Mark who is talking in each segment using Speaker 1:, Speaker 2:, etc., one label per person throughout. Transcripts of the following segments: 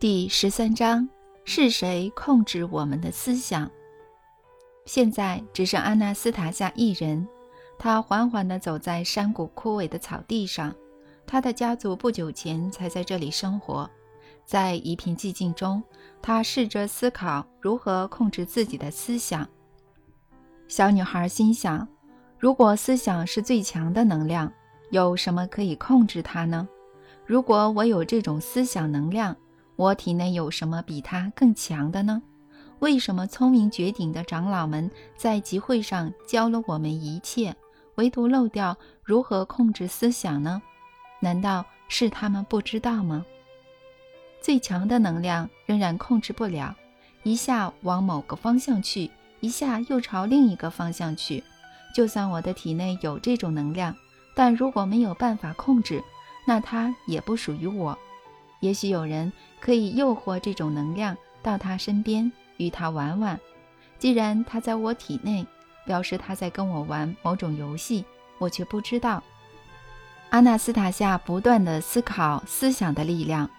Speaker 1: 第十三章：是谁控制我们的思想？现在只剩阿纳斯塔夏一人。他缓缓地走在山谷枯萎的草地上。他的家族不久前才在这里生活。在一片寂静中，他试着思考如何控制自己的思想。小女孩心想：如果思想是最强的能量，有什么可以控制它呢？如果我有这种思想能量，我体内有什么比他更强的呢？为什么聪明绝顶的长老们在集会上教了我们一切，唯独漏掉如何控制思想呢？难道是他们不知道吗？最强的能量仍然控制不了，一下往某个方向去，一下又朝另一个方向去。就算我的体内有这种能量，但如果没有办法控制，那它也不属于我。也许有人可以诱惑这种能量到他身边，与他玩玩。既然他在我体内，表示他在跟我玩某种游戏，我却不知道。阿纳斯塔夏不断地思考思想的力量，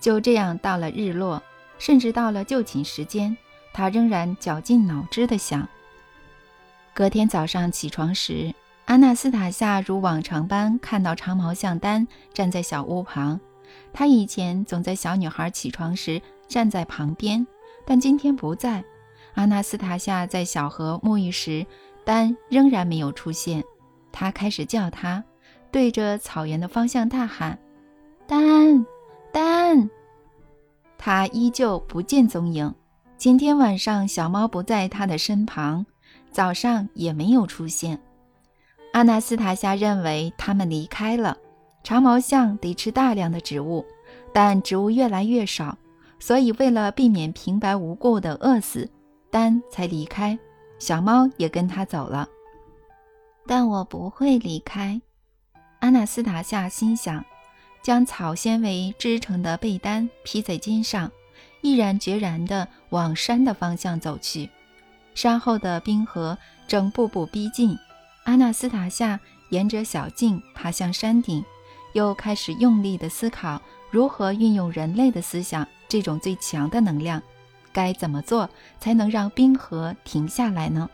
Speaker 1: 就这样到了日落，甚至到了就寝时间，他仍然绞尽脑汁地想。隔天早上起床时，阿纳斯塔夏如往常般看到长毛象丹站在小屋旁。他以前总在小女孩起床时站在旁边，但今天不在。阿纳斯塔夏在小河沐浴时，丹仍然没有出现。他开始叫他，对着草原的方向大喊：“丹，丹！”他依旧不见踪影。今天晚上，小猫不在他的身旁，早上也没有出现。阿纳斯塔夏认为他们离开了。长毛象得吃大量的植物，但植物越来越少，所以为了避免平白无故的饿死，丹才离开。小猫也跟他走了。但我不会离开，阿纳斯塔夏心想，将草纤维织成的被单披在肩上，毅然决然地往山的方向走去。山后的冰河正步步逼近，阿纳斯塔夏沿着小径爬向山顶。又开始用力地思考如何运用人类的思想这种最强的能量，该怎么做才能让冰河停下来呢？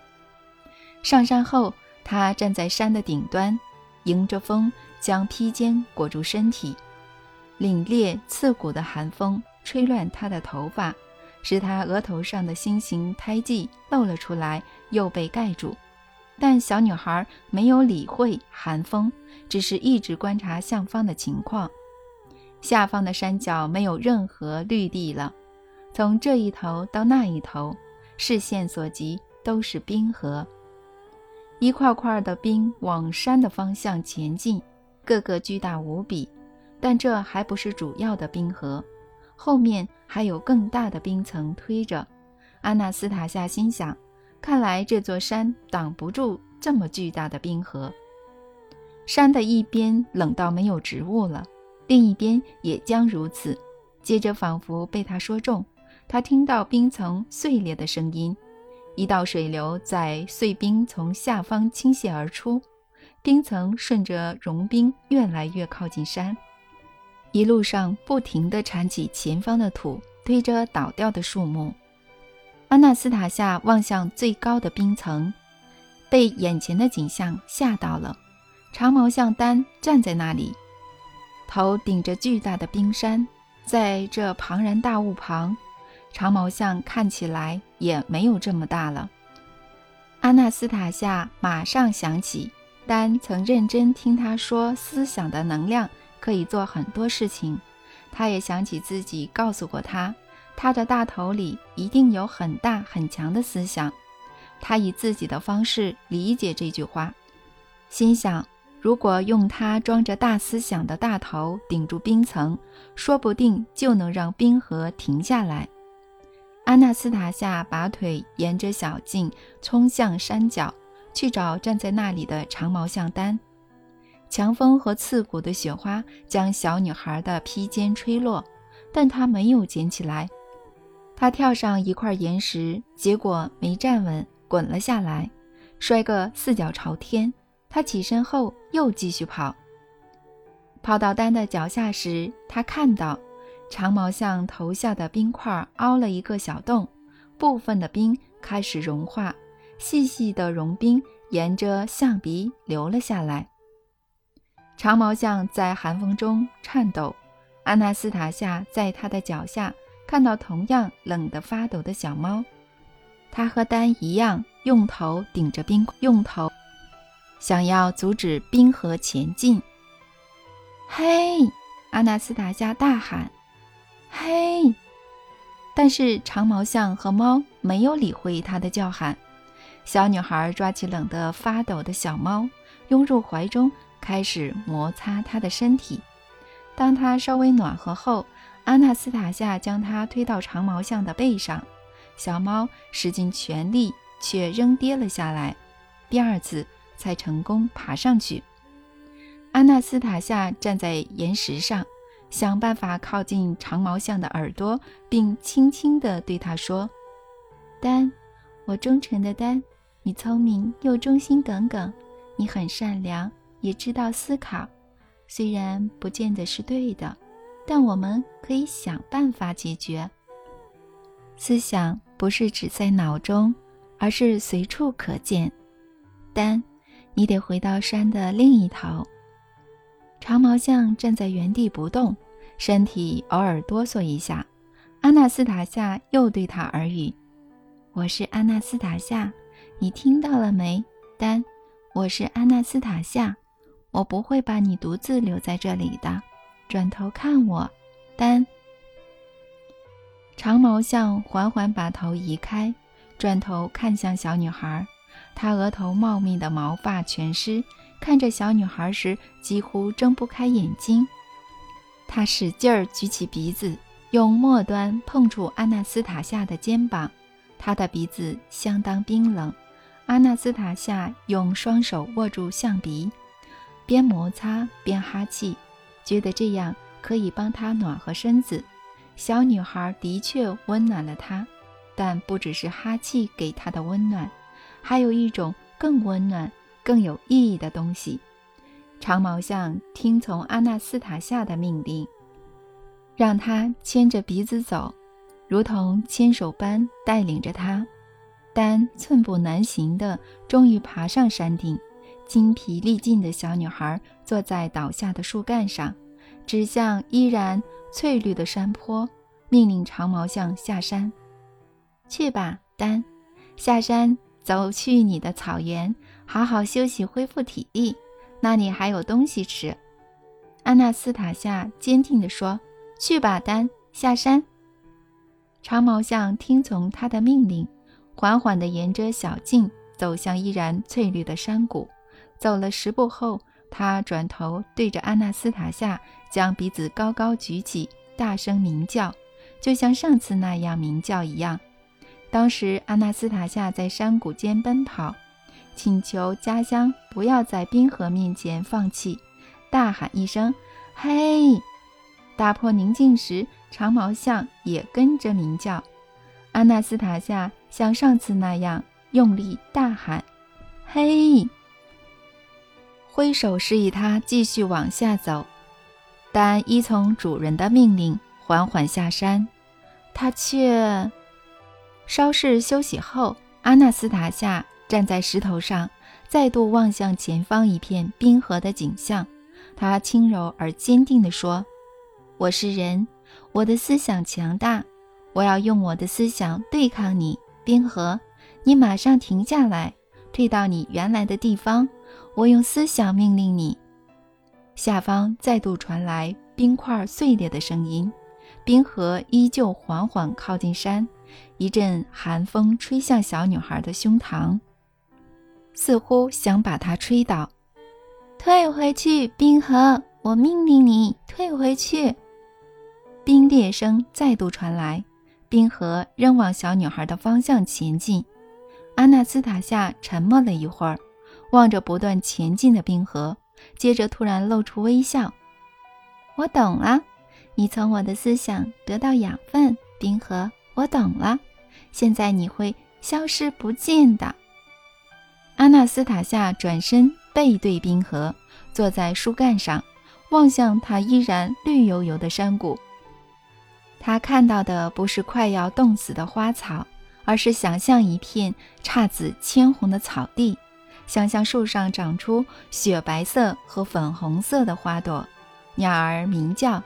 Speaker 1: 上山后，他站在山的顶端，迎着风，将披肩裹住身体。凛冽刺骨的寒风吹乱他的头发，使他额头上的心形胎记露了出来，又被盖住。但小女孩没有理会寒风，只是一直观察下方的情况。下方的山脚没有任何绿地了，从这一头到那一头，视线所及都是冰河，一块块的冰往山的方向前进，个个巨大无比。但这还不是主要的冰河，后面还有更大的冰层推着。阿纳斯塔夏心想。看来这座山挡不住这么巨大的冰河。山的一边冷到没有植物了，另一边也将如此。接着，仿佛被他说中，他听到冰层碎裂的声音，一道水流在碎冰从下方倾泻而出，冰层顺着融冰越来越靠近山，一路上不停地铲起前方的土，推着倒掉的树木。阿纳斯塔夏望向最高的冰层，被眼前的景象吓到了。长毛象丹站在那里，头顶着巨大的冰山，在这庞然大物旁，长毛象看起来也没有这么大了。阿纳斯塔夏马上想起，丹曾认真听他说，思想的能量可以做很多事情。他也想起自己告诉过他。他的大头里一定有很大很强的思想，他以自己的方式理解这句话，心想：如果用它装着大思想的大头顶住冰层，说不定就能让冰河停下来。阿纳斯塔夏拔腿沿着小径冲向山脚，去找站在那里的长毛象丹。强风和刺骨的雪花将小女孩的披肩吹落，但她没有捡起来。他跳上一块岩石，结果没站稳，滚了下来，摔个四脚朝天。他起身后又继续跑，跑到丹的脚下时，他看到长毛象头下的冰块凹了一个小洞，部分的冰开始融化，细细的融冰沿着象鼻流了下来。长毛象在寒风中颤抖，阿纳斯塔夏在他的脚下看到同样冷得发抖的小猫，它和丹一样，用头顶着冰，用头想要阻止冰河前进。嘿！阿纳斯塔夏大喊：“嘿！”但是长毛象和猫没有理会他的叫喊。小女孩抓起冷得发抖的小猫，拥入怀中。开始摩擦它的身体。当它稍微暖和后，阿纳斯塔夏将它推到长毛象的背上。小猫使尽全力，却仍跌了下来。第二次才成功爬上去。阿纳斯塔夏站在岩石上，想办法靠近长毛象的耳朵，并轻轻地对它说：“丹，我忠诚的丹，你聪明又忠心耿耿，你很善良。”也知道思考，虽然不见得是对的，但我们可以想办法解决。思想不是只在脑中，而是随处可见。但你得回到山的另一头。长毛象站在原地不动，身体偶尔哆嗦一下。阿纳斯塔夏又对他耳语：“我是阿纳斯塔夏，你听到了没？丹，我是阿纳斯塔夏。”我不会把你独自留在这里的。转头看我，丹。长毛象缓缓把头移开，转头看向小女孩。她额头茂密的毛发全湿，看着小女孩时几乎睁不开眼睛。她使劲儿举起鼻子，用末端碰触阿纳斯塔夏的肩膀。她的鼻子相当冰冷。阿纳斯塔夏用双手握住象鼻。边摩擦边哈气，觉得这样可以帮她暖和身子。小女孩的确温暖了她，但不只是哈气给她的温暖，还有一种更温暖、更有意义的东西。长毛象听从阿纳斯塔夏的命令，让她牵着鼻子走，如同牵手般带领着她。但寸步难行的，终于爬上山顶。精疲力尽的小女孩坐在倒下的树干上，指向依然翠绿的山坡，命令长毛象下山。去吧，丹，下山走去你的草原，好好休息，恢复体力。那里还有东西吃。安娜斯塔夏坚定地说：“去吧，丹，下山。”长毛象听从他的命令，缓缓地沿着小径走向依然翠绿的山谷。走了十步后，他转头对着安娜斯塔夏，将鼻子高高举起，大声鸣叫，就像上次那样鸣叫一样。当时安娜斯塔夏在山谷间奔跑，请求家乡不要在冰河面前放弃，大喊一声“嘿”，打破宁静时，长毛象也跟着鸣叫。安娜斯塔夏像上次那样用力大喊“嘿”。挥手示意他继续往下走，但依从主人的命令缓缓下山。他却稍事休息后，阿纳斯塔夏站在石头上，再度望向前方一片冰河的景象。他轻柔而坚定地说：“我是人，我的思想强大，我要用我的思想对抗你，冰河。你马上停下来，退到你原来的地方。”我用思想命令你。下方再度传来冰块碎裂的声音，冰河依旧缓缓靠近山。一阵寒风吹向小女孩的胸膛，似乎想把她吹倒。退回去，冰河！我命令你退回去。冰裂声再度传来，冰河仍往小女孩的方向前进。阿纳斯塔夏沉默了一会儿。望着不断前进的冰河，接着突然露出微笑。我懂了，你从我的思想得到养分，冰河。我懂了，现在你会消失不见的。阿纳斯塔夏转身背对冰河，坐在树干上，望向它依然绿油油的山谷。他看到的不是快要冻死的花草，而是想象一片姹紫千红的草地，想象树上长出雪白色和粉红色的花朵，鸟儿鸣叫，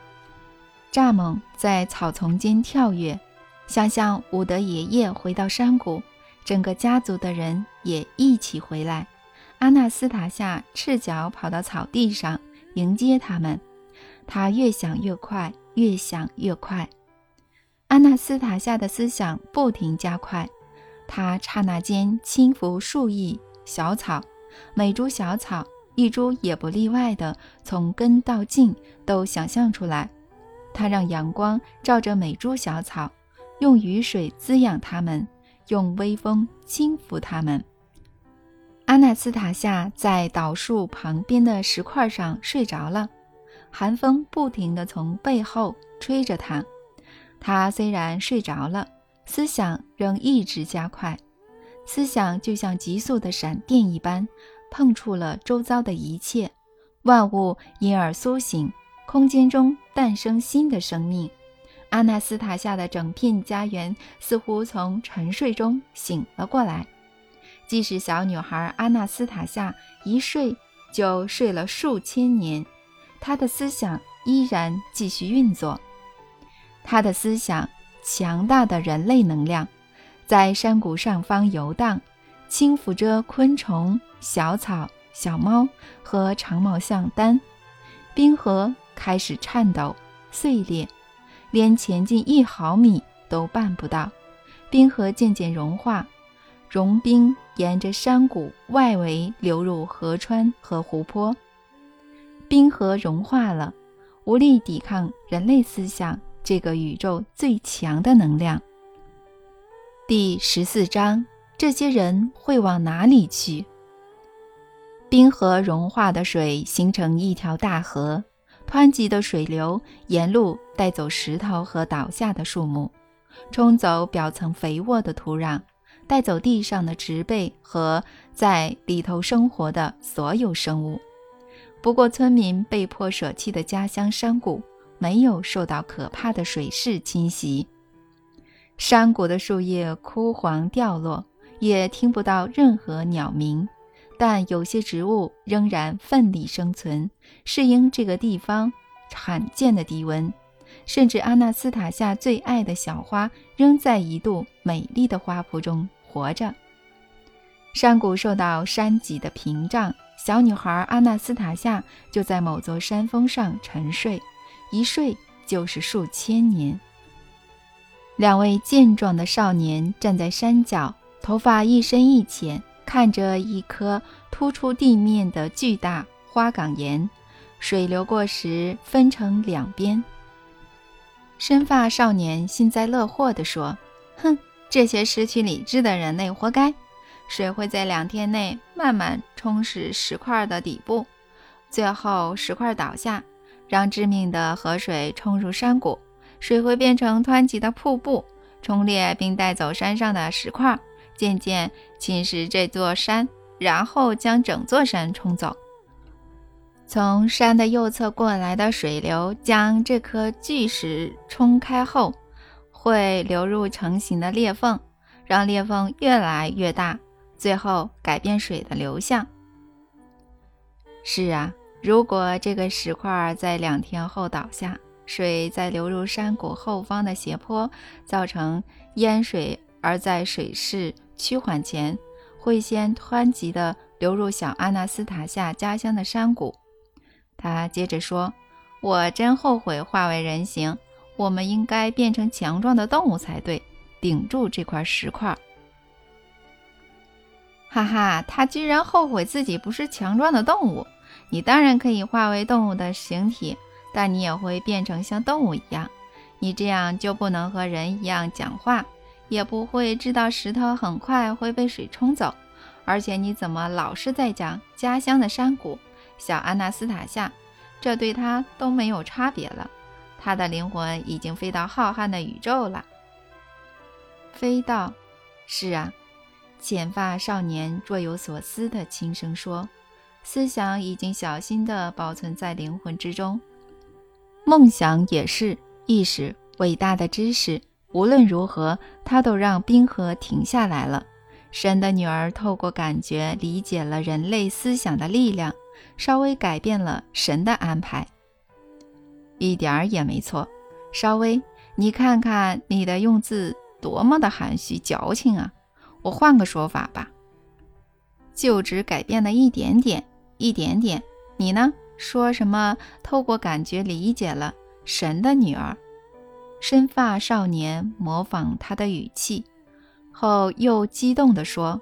Speaker 1: 蚱蜢在草丛间跳跃，想象伍德爷爷回到山谷，整个家族的人也一起回来。阿纳斯塔夏赤脚跑到草地上迎接他们，他越想越快，越想越快。阿纳斯塔夏的思想不停加快，他刹那间轻抚数亿小草，每株小草一株也不例外的从根到茎都想象出来。他让阳光照着每株小草，用雨水滋养它们，用微风轻抚它们。阿纳斯塔夏在倒树旁边的石块上睡着了，寒风不停地从背后吹着他。他虽然睡着了，思想仍一直加快。思想就像急速的闪电一般，碰触了周遭的一切，万物因而苏醒，空间中诞生新的生命。阿纳斯塔夏的整片家园似乎从沉睡中醒了过来。即使小女孩阿纳斯塔夏一睡就睡了数千年，她的思想依然继续运作。她的思想，强大的人类能量，在山谷上方游荡，轻抚着昆虫、小草、小猫和长毛象丹。冰河开始颤抖、碎裂，连前进一毫米都办不到。冰河渐渐融化，融冰沿着山谷外围流入河川和湖泊。冰河融化了，无力抵抗人类思想。这个宇宙最强的能量。第十四章：这些人会往哪里去？冰河融化的水形成一条大河，湍急的水流沿路带走石头和倒下的树木，冲走表层肥沃的土壤，带走地上的植被和在里头生活的所有生物。不过，村民被迫舍弃的家乡山谷。没有受到可怕的水势侵袭，山谷的树叶枯黄掉落，也听不到任何鸟鸣，但有些植物仍然奋力生存，适应这个地方罕见的低温。甚至阿纳斯塔夏最爱的小花仍在一度美丽的花圃中活着。山谷受到山脊的屏障，小女孩阿纳斯塔夏就在某座山峰上沉睡。一睡就是数千年。两位健壮的少年站在山脚，头发一深一浅，看着一颗突出地面的巨大花岗岩。水流过时分成两边。深发少年幸灾乐祸地说：“哼，这些失去理智的人类活该！水会在两天内慢慢冲蚀石块的底部，最后石块倒下。”让致命的河水冲入山谷，水会变成湍急的瀑布，冲裂并带走山上的石块，渐渐侵蚀这座山，然后将整座山冲走。从山的右侧过来的水流将这颗巨石冲开后，会流入成型的裂缝，让裂缝越来越大，最后改变水的流向。是啊。如果这个石块在两天后倒下，水在流入山谷后方的斜坡，造成淹水；而在水势趋缓前，会先湍急地流入小阿纳斯塔夏家乡的山谷。他接着说：“我真后悔化为人形，我们应该变成强壮的动物才对，顶住这块石块。”哈哈，他居然后悔自己不是强壮的动物。你当然可以化为动物的形体，但你也会变成像动物一样。你这样就不能和人一样讲话，也不会知道石头很快会被水冲走。而且你怎么老是在讲家乡的山谷，小安娜斯塔夏？这对他都没有差别了。他的灵魂已经飞到浩瀚的宇宙了。飞到？是啊。浅发少年若有所思地轻声说。思想已经小心地保存在灵魂之中，梦想也是，意识伟大的知识，无论如何，它都让冰河停下来了。神的女儿透过感觉理解了人类思想的力量，稍微改变了神的安排。一点儿也没错。稍微，你看看你的用字多么的含蓄矫情啊！我换个说法吧，就只改变了一点点，一点点。你呢？说什么？透过感觉理解了神的女儿。深发少年模仿他的语气。后又激动地说：“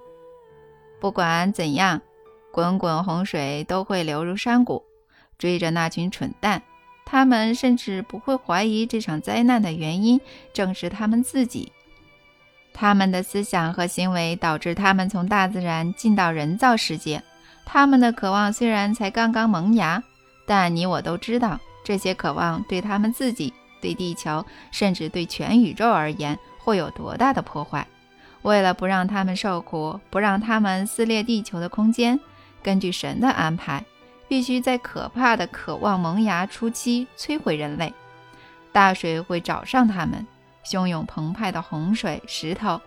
Speaker 1: 不管怎样，滚滚洪水都会流入山谷，追着那群蠢蛋。他们甚至不会怀疑这场灾难的原因正是他们自己。他们的思想和行为导致他们从大自然进到人造世界。他们的渴望虽然才刚刚萌芽，但你我都知道，这些渴望对他们自己、对地球，甚至对全宇宙而言，会有多大的破坏。”为了不让他们受苦，不让他们撕裂地球的空间，根据神的安排，必须在可怕的渴望萌芽初期摧毁人类。大水会找上他们，汹涌澎湃的洪水、石头、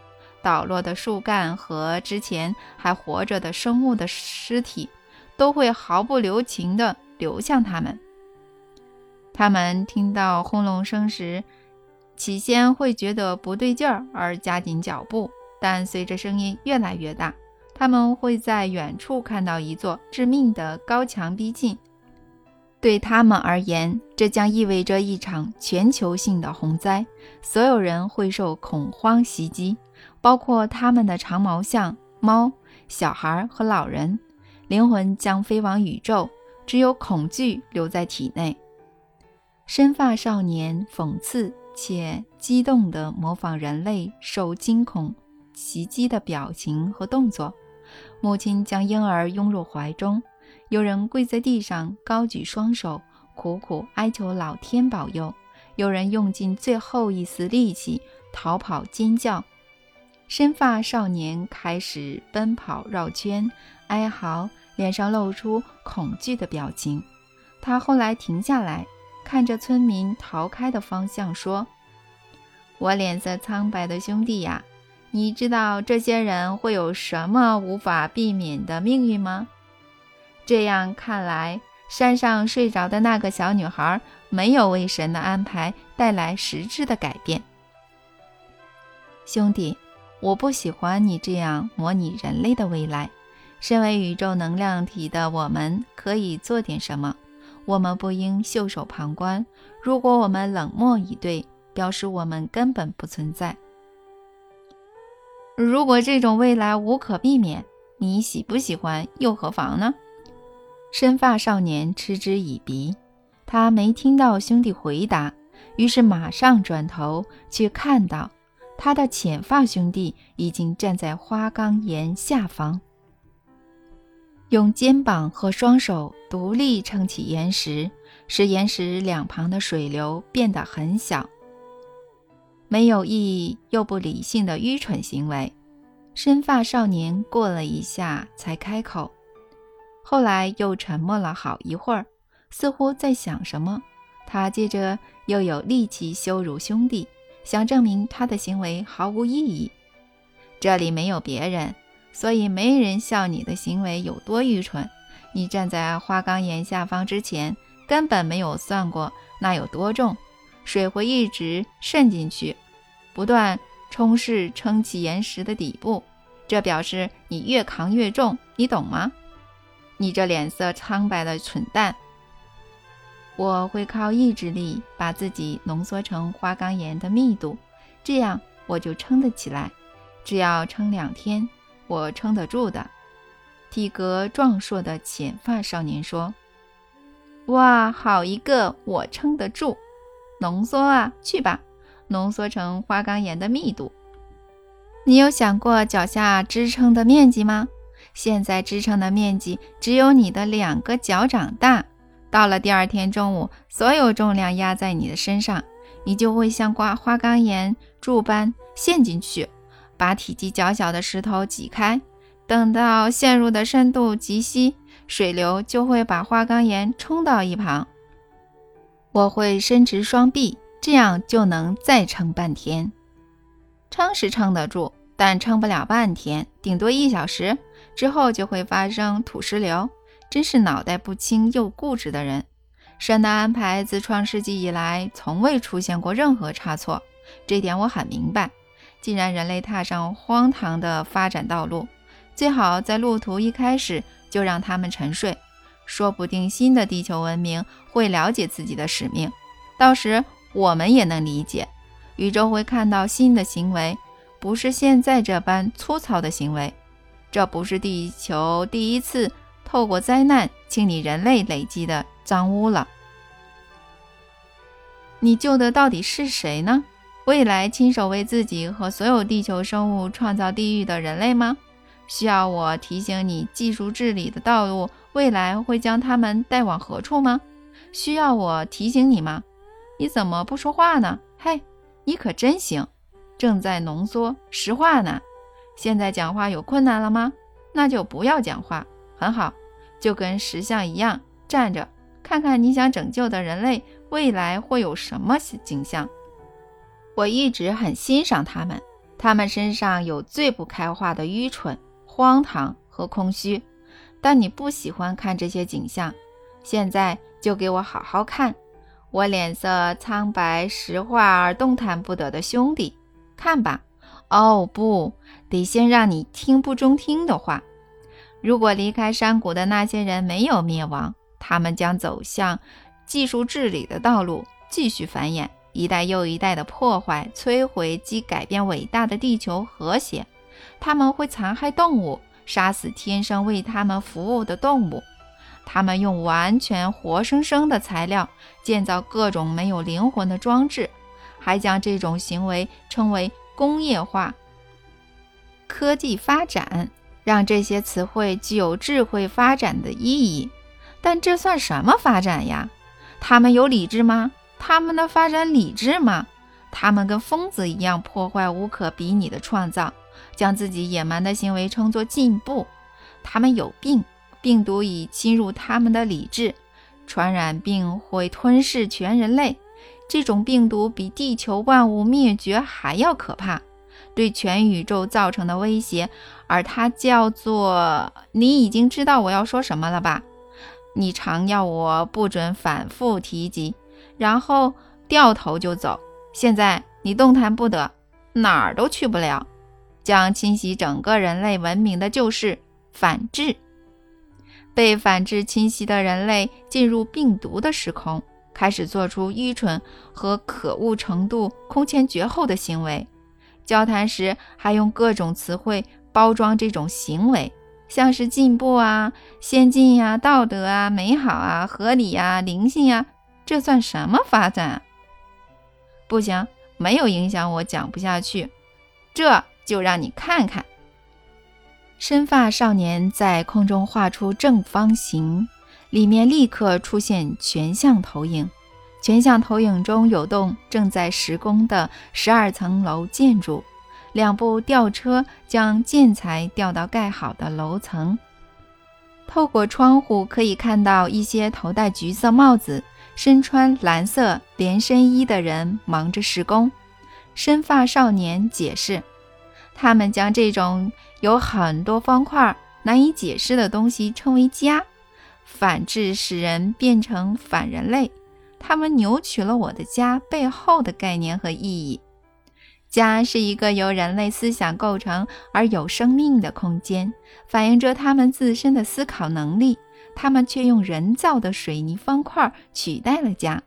Speaker 1: 倒落的树干和之前还活着的生物的尸体，都会毫不留情地流向他们。他们听到轰隆声时，起先会觉得不对劲儿，而加紧脚步。但随着声音越来越大，他们会在远处看到一座致命的高墙逼近。对他们而言，这将意味着一场全球性的洪灾，所有人会受恐慌袭击，包括他们的长毛象、猫、小孩和老人。灵魂将飞往宇宙，只有恐惧留在体内。深发少年讽刺且激动地模仿人类受惊恐。袭击的表情和动作，母亲将婴儿拥入怀中，有人跪在地上高举双手，苦苦哀求老天保佑；有人用尽最后一丝力气逃跑尖叫。深发少年开始奔跑绕圈，哀嚎，脸上露出恐惧的表情。他后来停下来，看着村民逃开的方向，说：“我脸色苍白的兄弟呀！”你知道这些人会有什么无法避免的命运吗？这样看来，山上睡着的那个小女孩没有为神的安排带来实质的改变。兄弟，我不喜欢你这样模拟人类的未来。身为宇宙能量体的我们，可以做点什么？我们不应袖手旁观。如果我们冷漠以对，表示我们根本不存在。如果这种未来无可避免，你喜不喜欢又何妨呢？深发少年嗤之以鼻，他没听到兄弟回答，于是马上转头去看到他的浅发兄弟已经站在花岗岩下方，用肩膀和双手独立撑起岩石，使岩石两旁的水流变得很小。没有意义又不理性的愚蠢行为，深发少年过了一下才开口，后来又沉默了好一会儿，似乎在想什么。他接着又有力气羞辱兄弟，想证明他的行为毫无意义。这里没有别人，所以没人笑你的行为有多愚蠢。你站在花岗岩下方之前，根本没有算过那有多重。水会一直渗进去，不断冲蚀撑起岩石的底部，这表示你越扛越重，你懂吗？你这脸色苍白的蠢蛋！我会靠意志力把自己浓缩成花岗岩的密度，这样我就撑得起来。只要撑两天，我撑得住的。体格壮硕的浅发少年说：“哇，好一个我撑得住！”浓缩啊，去吧，浓缩成花岗岩的密度。你有想过脚下支撑的面积吗？现在支撑的面积只有你的两个脚掌大。到了第二天中午，所有重量压在你的身上，你就会像刮花岗岩柱般陷进去，把体积较小的石头挤开。等到陷入的深度极稀，水流就会把花岗岩冲到一旁。我会伸直双臂，这样就能再撑半天。撑是撑得住，但撑不了半天，顶多一小时之后就会发生土石流。真是脑袋不清又固执的人。神的安排自创世纪以来从未出现过任何差错，这点我很明白。既然人类踏上荒唐的发展道路，最好在路途一开始就让他们沉睡。说不定新的地球文明会了解自己的使命，到时我们也能理解，宇宙会看到新的行为，不是现在这般粗糙的行为。这不是地球第一次透过灾难清理人类累积的脏污了。你救的到底是谁呢？未来亲手为自己和所有地球生物创造地狱的人类吗？需要我提醒你技术治理的道路，未来会将他们带往何处吗？需要我提醒你吗？你怎么不说话呢？嘿，你可真行，正在浓缩石化呢。现在讲话有困难了吗？那就不要讲话。很好，就跟石像一样站着，看看你想拯救的人类未来会有什么景象。我一直很欣赏他们，他们身上有最不开化的愚蠢、荒唐和空虚。但你不喜欢看这些景象，现在就给我好好看。我脸色苍白、石化而动弹不得的兄弟，看吧。哦，不得先让你听不中听的话。如果离开山谷的那些人没有灭亡，他们将走向技术治理的道路，继续繁衍。一代又一代的破坏、摧毁及改变伟大的地球和谐，他们会残害动物，杀死天生为他们服务的动物。他们用完全活生生的材料建造各种没有灵魂的装置，还将这种行为称为工业化、科技发展，让这些词汇具有智慧发展的意义。但这算什么发展呀？他们有理智吗？他们的发展理智吗？他们跟疯子一样破坏无可比拟的创造，将自己野蛮的行为称作进步。他们有病，病毒已侵入他们的理智，传染病会吞噬全人类。这种病毒比地球万物灭绝还要可怕，对全宇宙造成的威胁。而它叫做……你已经知道我要说什么了吧？你常要我不准反复提及。然后掉头就走。现在你动弹不得，哪儿都去不了。将侵袭整个人类文明的就是反制。被反制侵袭的人类进入病毒的时空，开始做出愚蠢和可恶程度空前绝后的行为。交谈时还用各种词汇包装这种行为，像是进步啊、先进呀、道德啊、美好啊、合理呀、灵性呀。这算什么发展？不行，没有影响，我讲不下去。这就让你看看。深发少年在空中画出正方形，里面立刻出现全像投影。全像投影中有栋正在施工的十二层楼建筑，两部吊车将建材吊到盖好的楼层。透过窗户可以看到一些头戴橘色帽子。身穿蓝色连身衣的人忙着施工。深发少年解释：“他们将这种有很多方块、难以解释的东西称为家。反制使人变成反人类。他们扭曲了我的家背后的概念和意义。家是一个由人类思想构成而有生命的空间，反映着他们自身的思考能力。”他们却用人造的水泥方块取代了家，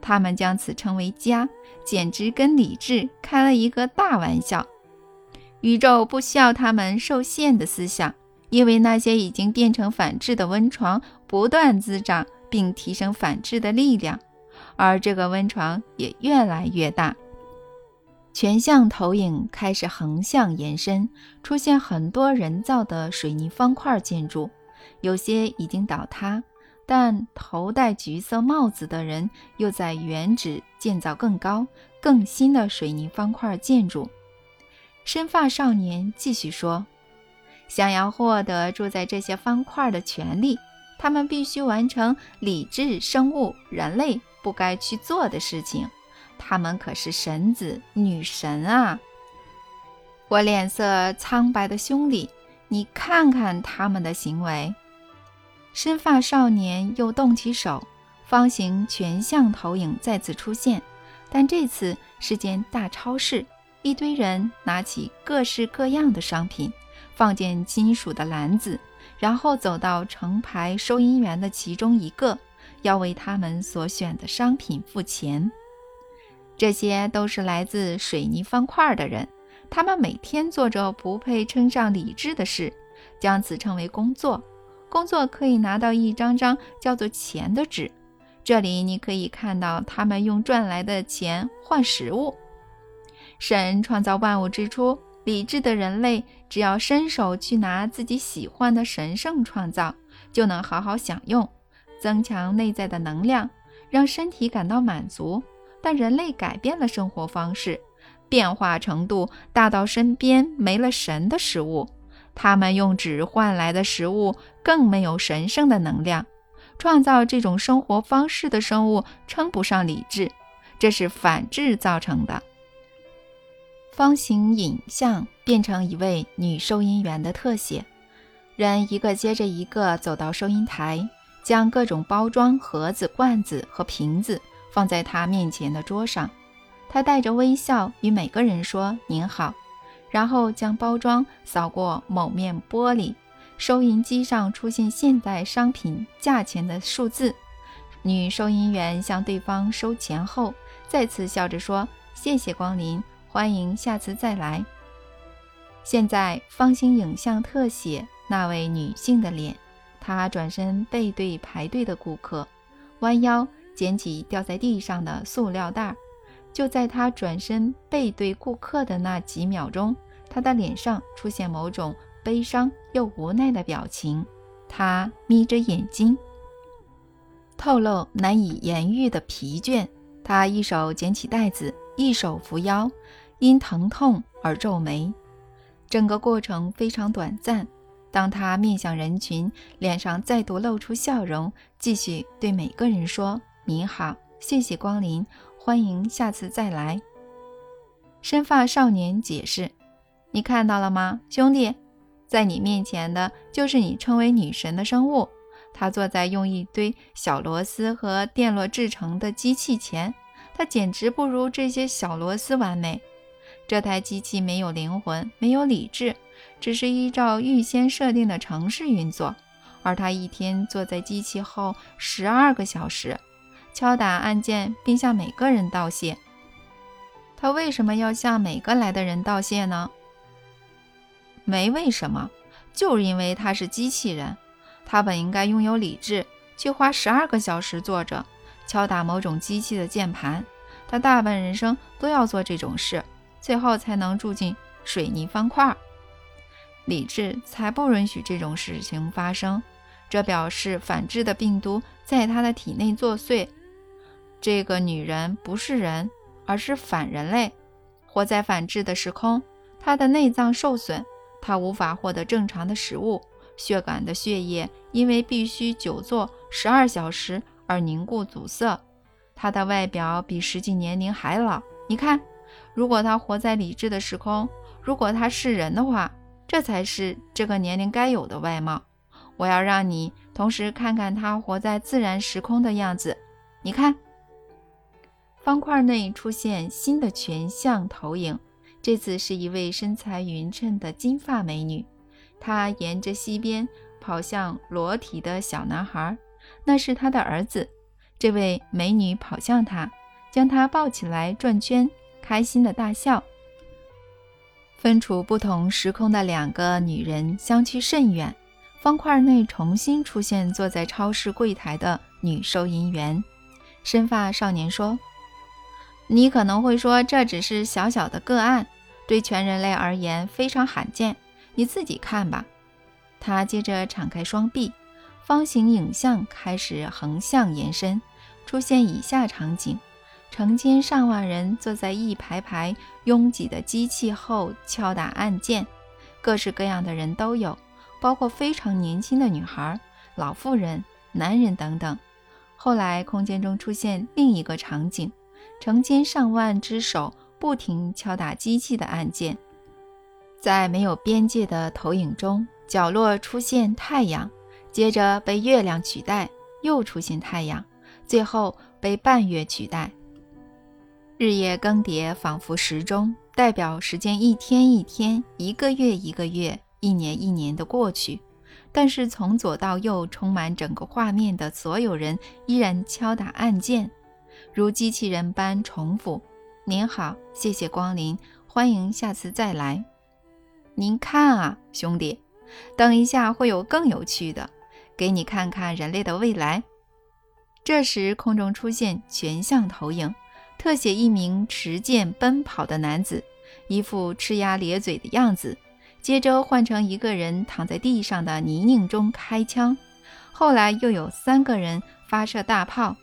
Speaker 1: 他们将此称为家，简直跟理智开了一个大玩笑。宇宙不需要他们受限的思想，因为那些已经变成反制的温床不断滋长，并提升反制的力量，而这个温床也越来越大。全像投影开始横向延伸，出现很多人造的水泥方块建筑。有些已经倒塌，但头戴橘色帽子的人又在原址建造更高、更新的水泥方块建筑。深发少年继续说：“想要获得住在这些方块的权利，他们必须完成理智生物人类不该去做的事情。他们可是神子女神啊！我脸色苍白的兄弟，你看看他们的行为。深发少年又动起手，方形全像投影再次出现，但这次是间大超市，一堆人拿起各式各样的商品，放进金属的篮子，然后走到成排收银员的其中一个，要为他们所选的商品付钱。这些都是来自水泥方块的人。他们每天做着不配称上理智的事，将此称为工作。工作可以拿到一张张叫做钱的纸，这里你可以看到他们用赚来的钱换食物。神创造万物之初，理智的人类只要伸手去拿自己喜欢的神圣创造，就能好好享用，增强内在的能量，让身体感到满足。但人类改变了生活方式。变化程度大到身边没了神的食物，他们用纸换来的食物更没有神圣的能量。创造这种生活方式的生物称不上理智，这是反制造成的。方形影像变成一位女收银员的特写，人一个接着一个走到收银台，将各种包装盒子、罐子和瓶子放在他面前的桌上。他带着微笑与每个人说：“您好。”然后将包装扫过某面玻璃，收银机上出现现代商品价钱的数字。女收银员向对方收钱后，再次笑着说：“谢谢光临，欢迎下次再来。”现在方形影像特写那位女性的脸，她转身背对排队的顾客，弯腰捡起掉在地上的塑料袋。就在他转身背对顾客的那几秒钟，他的脸上出现某种悲伤又无奈的表情。他眯着眼睛，透露难以言喻的疲倦。他一手捡起袋子，一手扶腰，因疼痛而皱眉。整个过程非常短暂。当他面向人群，脸上再度露出笑容，继续对每个人说：“你好，谢谢光临。”欢迎下次再来。深发少年解释：“你看到了吗，兄弟？在你面前的就是你称为女神的生物。她坐在用一堆小螺丝和电路制成的机器前，她简直不如这些小螺丝完美。这台机器没有灵魂，没有理智，只是依照预先设定的程式运作。而他一天坐在机器后十二个小时。”敲打按键，并向每个人道谢。他为什么要向每个来的人道谢呢？没为什么，就是因为他是机器人。他本应该拥有理智，却花十二个小时坐着敲打某种机器的键盘。他大半人生都要做这种事，最后才能住进水泥方块。理智才不允许这种事情发生。这表示反制的病毒在他的体内作祟。这个女人不是人，而是反人类，活在反智的时空。她的内脏受损，她无法获得正常的食物，血管的血液因为必须久坐十二小时而凝固阻塞。她的外表比实际年龄还老。你看，如果她活在理智的时空，如果她是人的话，这才是这个年龄该有的外貌。我要让你同时看看她活在自然时空的样子。你看。方块内出现新的全像投影，这次是一位身材匀称的金发美女。她沿着溪边跑向裸体的小男孩，那是她的儿子。这位美女跑向他，将他抱起来转圈，开心的大笑。分处不同时空的两个女人相去甚远。方块内重新出现坐在超市柜台的女收银员。深发少年说。你可能会说，这只是小小的个案，对全人类而言非常罕见。你自己看吧。他接着敞开双臂，方形影像开始横向延伸，出现以下场景：成千上万人坐在一排排拥挤的机器后敲打按键，各式各样的人都有，包括非常年轻的女孩、老妇人、男人等等。后来，空间中出现另一个场景。成千上万只手不停敲打机器的按键。在没有边界的投影中，角落出现太阳，接着被月亮取代，又出现太阳，最后被半月取代。日夜更迭，仿佛时钟，代表时间一天一天、一个月一个月、一年一年的过去。但是从左到右，充满整个画面的所有人依然敲打按键，如机器人般重复：“您好，谢谢光临，欢迎下次再来。”您看啊，兄弟，等一下会有更有趣的，给你看看人类的未来。这时，空中出现全像投影。特写一名持剑奔跑的男子，一副呲牙咧嘴的样子。接着换成一个人躺在地上的泥泞中开枪。后来又有三个人发射大炮。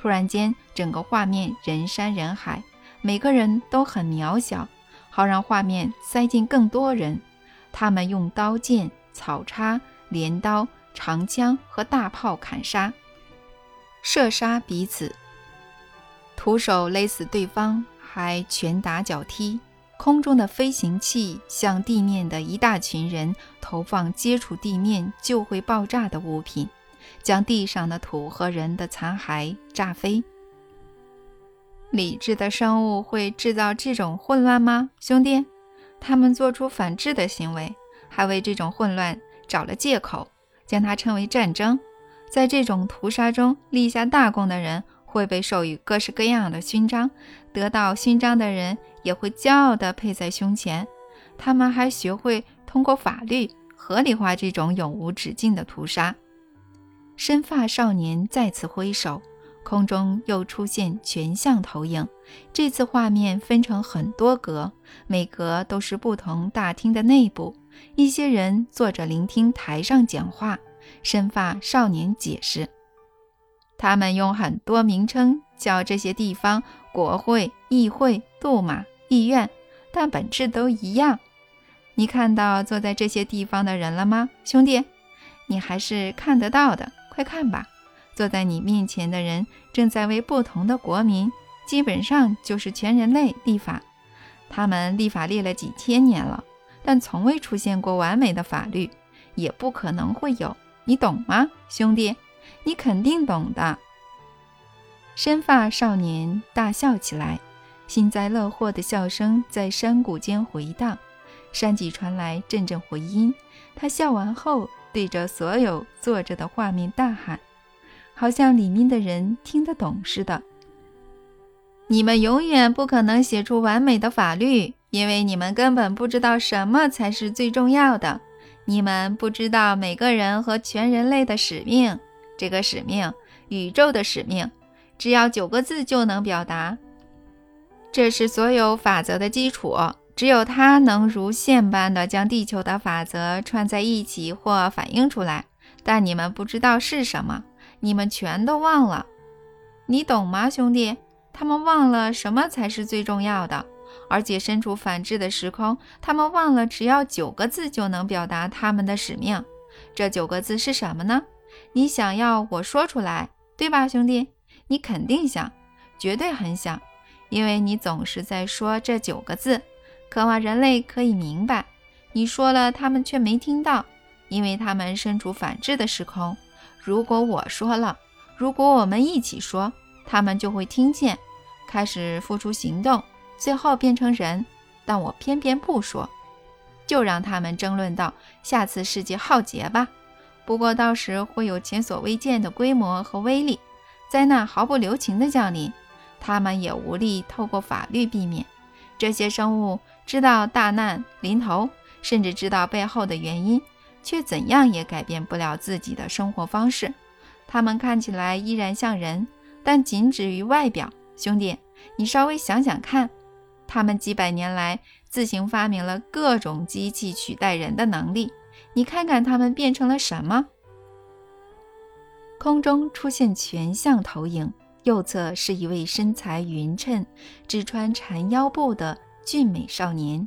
Speaker 1: 突然间，整个画面人山人海，每个人都很渺小，好让画面塞进更多人。他们用刀剑、草叉、镰刀、长枪和大炮砍杀、射杀彼此。徒手勒死对方，还拳打脚踢。空中的飞行器向地面的一大群人投放接触地面就会爆炸的物品，将地上的土和人的残骸炸飞。理智的生物会制造这种混乱吗，兄弟？他们做出反制的行为，还为这种混乱找了借口，将它称为战争。在这种屠杀中立下大功的人。会被授予各式各样的勋章，得到勋章的人也会骄傲地佩在胸前。他们还学会通过法律合理化这种永无止境的屠杀。身发少年再次挥手，空中又出现全像投影。这次画面分成很多格，每格都是不同大厅的内部。一些人坐着聆听台上讲话。身发少年解释。他们用很多名称叫这些地方国会、议会、杜马、议院，但本质都一样。你看到坐在这些地方的人了吗，兄弟？你还是看得到的，快看吧！坐在你面前的人正在为不同的国民，基本上就是全人类立法。他们立法立了几千年了，但从未出现过完美的法律，也不可能会有。你懂吗，兄弟？你肯定懂的。深发少年大笑起来，幸灾乐祸的笑声在山谷间回荡，山脊传来阵阵回音。他笑完后，对着所有坐着的画面大喊，好像里面的人听得懂似的：“你们永远不可能写出完美的法律，因为你们根本不知道什么才是最重要的。你们不知道每个人和全人类的使命。”这个使命，宇宙的使命，只要九个字就能表达。这是所有法则的基础，只有它能如线般的将地球的法则串在一起或反映出来。但你们不知道是什么，你们全都忘了。你懂吗，兄弟？他们忘了什么才是最重要的，而且身处反智的时空，他们忘了只要九个字就能表达他们的使命。这九个字是什么呢？你想要我说出来，对吧，兄弟？你肯定想，绝对很想，因为你总是在说这九个字，渴望人类可以明白。你说了，他们却没听到，因为他们身处反智的时空。如果我说了，如果我们一起说，他们就会听见，开始付出行动，最后变成人。但我偏偏不说，就让他们争论到下次世界浩劫吧。不过到时会有前所未见的规模和威力，灾难毫不留情地降临，他们也无力透过法律避免。这些生物知道大难临头，甚至知道背后的原因，却怎样也改变不了自己的生活方式。他们看起来依然像人，但仅止于外表。兄弟，你稍微想想看，他们几百年来自行发明了各种机器取代人的能力。你看看他们变成了什么？空中出现全像投影，右侧是一位身材匀称、只穿缠腰布的俊美少年，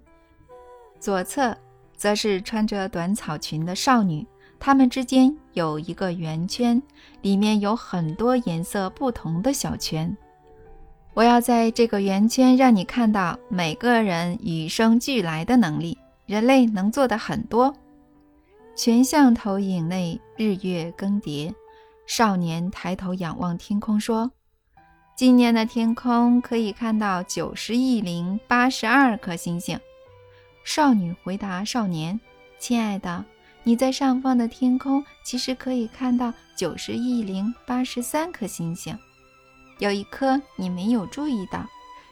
Speaker 1: 左侧则是穿着短草裙的少女。他们之间有一个圆圈，里面有很多颜色不同的小圈。我要在这个圆圈让你看到每个人与生俱来的能力。人类能做的很多。全像投影内，日月更迭。少年抬头仰望天空，说：“今年的天空可以看到九十亿零八十二颗星星。”少女回答少年：“亲爱的，你在上方的天空其实可以看到九十亿零八十三颗星星。有一颗你没有注意到，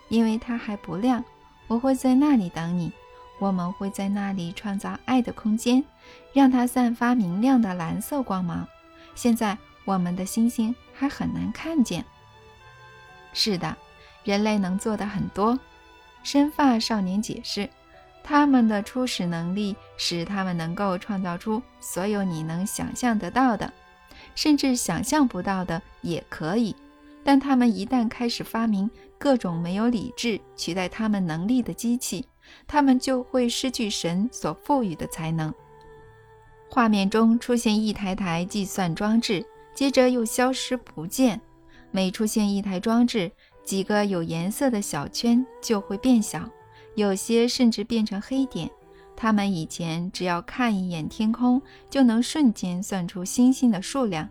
Speaker 1: 因为它还不亮。我会在那里等你。”我们会在那里创造爱的空间，让它散发明亮的蓝色光芒。现在我们的星星还很难看见。是的，人类能做的很多。深发少年解释，他们的初始能力使他们能够创造出所有你能想象得到的，甚至想象不到的也可以。但他们一旦开始发明各种没有理智取代他们能力的机器，他们就会失去神所赋予的才能。画面中出现一台台计算装置，接着又消失不见。每出现一台装置，几个有颜色的小圈就会变小，有些甚至变成黑点。他们以前只要看一眼天空，就能瞬间算出星星的数量，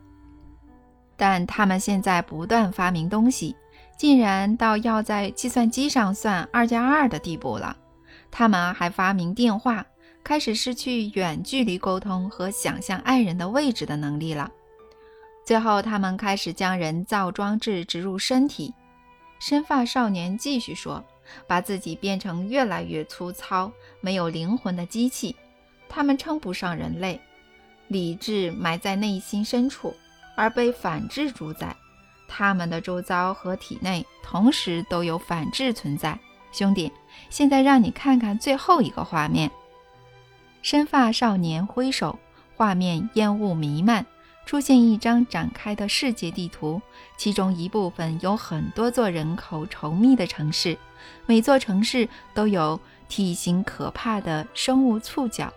Speaker 1: 但他们现在不断发明东西，竟然到要在计算机上算二加二的地步了。他们还发明电话，开始失去远距离沟通和想象爱人的位置的能力了。最后，他们开始将人造装置植入身体。深发少年继续说：“把自己变成越来越粗糙、没有灵魂的机器。他们称不上人类，理智埋在内心深处，而被反智主宰。他们的周遭和体内同时都有反智存在。”兄弟，现在让你看看最后一个画面。深发少年挥手，画面烟雾弥漫，出现一张展开的世界地图，其中一部分有很多座人口稠密的城市，每座城市都有体型可怕的生物触角。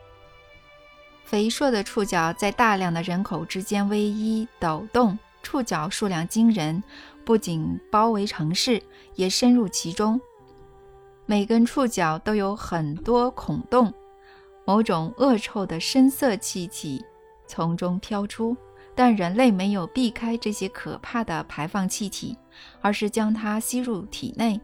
Speaker 1: 肥硕的触角在大量的人口之间微一抖动，触角数量惊人，不仅包围城市，也深入其中。每根触角都有很多孔洞，某种恶臭的深色气体从中飘出。但人类没有避开这些可怕的排放气体，而是将它吸入体内，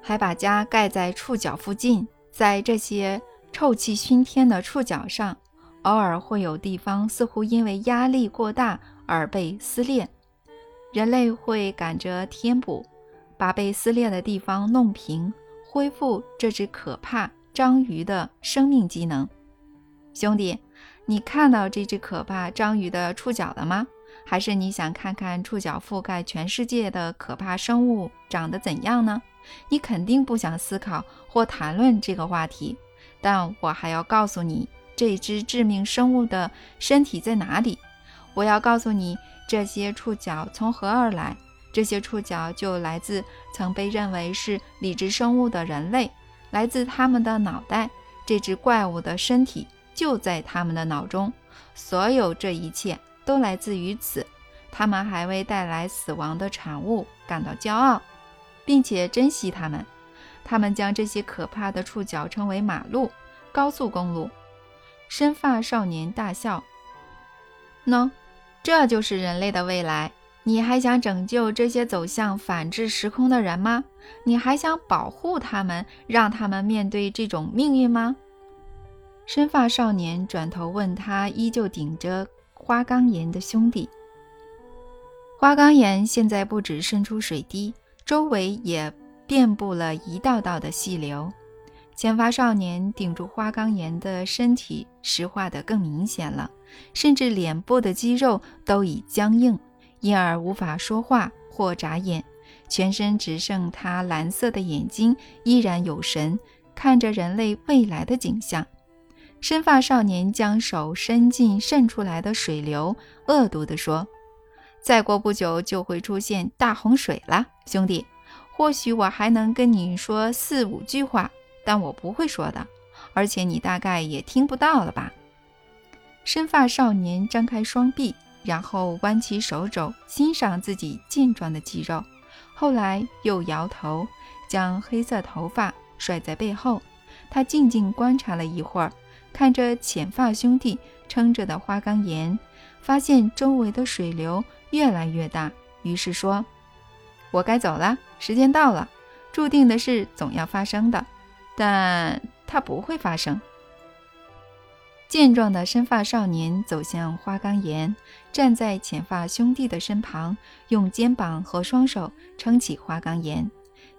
Speaker 1: 还把家盖在触角附近。在这些臭气熏天的触角上，偶尔会有地方似乎因为压力过大而被撕裂。人类会赶着填补，把被撕裂的地方弄平。恢复这只可怕章鱼的生命机能，兄弟，你看到这只可怕章鱼的触角了吗？还是你想看看触角覆盖全世界的可怕生物长得怎样呢？你肯定不想思考或谈论这个话题，但我还要告诉你，这只致命生物的身体在哪里。我要告诉你，这些触角从何而来。这些触角就来自曾被认为是理智生物的人类，来自他们的脑袋。这只怪物的身体就在他们的脑中。所有这一切都来自于此。他们还为带来死亡的产物感到骄傲，并且珍惜他们。他们将这些可怕的触角称为马路、高速公路。深发少年大笑：“喏，这就是人类的未来。”你还想拯救这些走向反制时空的人吗？你还想保护他们，让他们面对这种命运吗？深发少年转头问他依旧顶着花岗岩的兄弟。花岗岩现在不止渗出水滴，周围也遍布了一道道的细流。前发少年顶住花岗岩的身体石化得更明显了，甚至脸部的肌肉都已僵硬。因而无法说话或眨眼，全身只剩他蓝色的眼睛依然有神，看着人类未来的景象。深发少年将手伸进渗出来的水流，恶毒地说：“再过不久就会出现大洪水了，兄弟。或许我还能跟你说四五句话，但我不会说的，而且你大概也听不到了吧？”深发少年张开双臂。然后弯起手肘，欣赏自己健壮的肌肉。后来又摇头，将黑色头发甩在背后。他静静观察了一会儿，看着浅发兄弟撑着的花岗岩，发现周围的水流越来越大，于是说：“我该走了，时间到了。注定的事总要发生的，但它不会发生。”健壮的深发少年走向花岗岩，站在浅发兄弟的身旁，用肩膀和双手撑起花岗岩，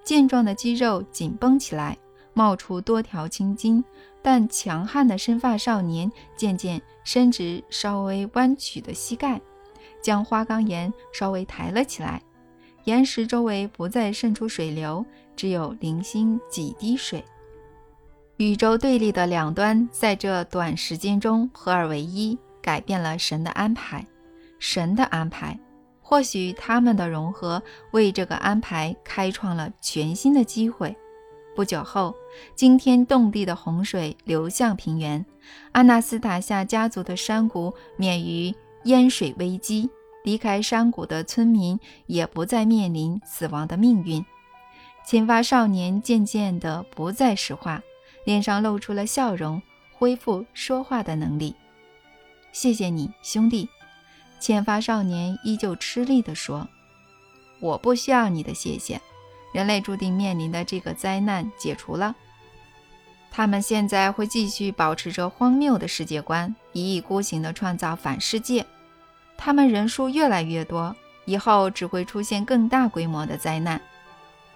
Speaker 1: 健壮的肌肉紧绷起来。冒出多条青筋，但强悍的深发少年渐渐伸直稍微弯曲的膝盖，将花岗岩稍微抬了起来。岩石周围不再渗出水流，只有零星几滴水。宇宙对立的两端在这短时间中合二为一，改变了神的安排。神的安排，或许他们的融合为这个安排开创了全新的机会。不久后，惊天动地的洪水流向平原，阿纳斯塔夏家族的山谷免于淹水危机，离开山谷的村民也不再面临死亡的命运。浅发少年渐渐地不再石化，脸上露出了笑容，恢复说话的能力。谢谢你，兄弟。浅发少年依旧吃力地说：“我不需要你的谢谢。”人类注定面临的这个灾难解除了，他们现在会继续保持着荒谬的世界观，一意孤行地创造反世界。他们人数越来越多，以后只会出现更大规模的灾难。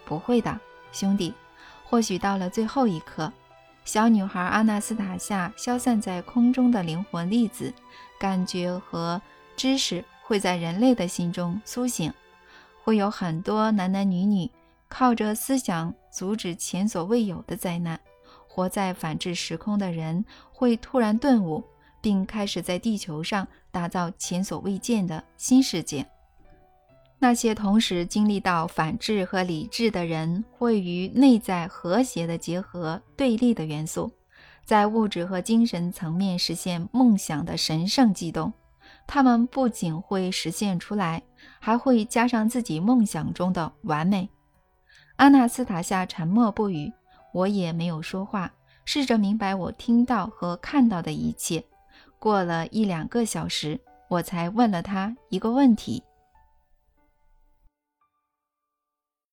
Speaker 1: 不会的，兄弟。或许到了最后一刻，小女孩阿纳斯塔夏消散在空中的灵魂粒子，感觉和知识会在人类的心中苏醒，会有很多男男女女。靠着思想阻止前所未有的灾难，活在反智时空的人会突然顿悟，并开始在地球上打造前所未见的新世界。那些同时经历到反智和理智的人，会与内在和谐的结合对立的元素，在物质和精神层面实现梦想的神圣悸动。他们不仅会实现出来，还会加上自己梦想中的完美。阿纳斯塔夏沉默不语，我也没有说话，试着明白我听到和看到的一切。过了一两个小时，我才问了他一个问题：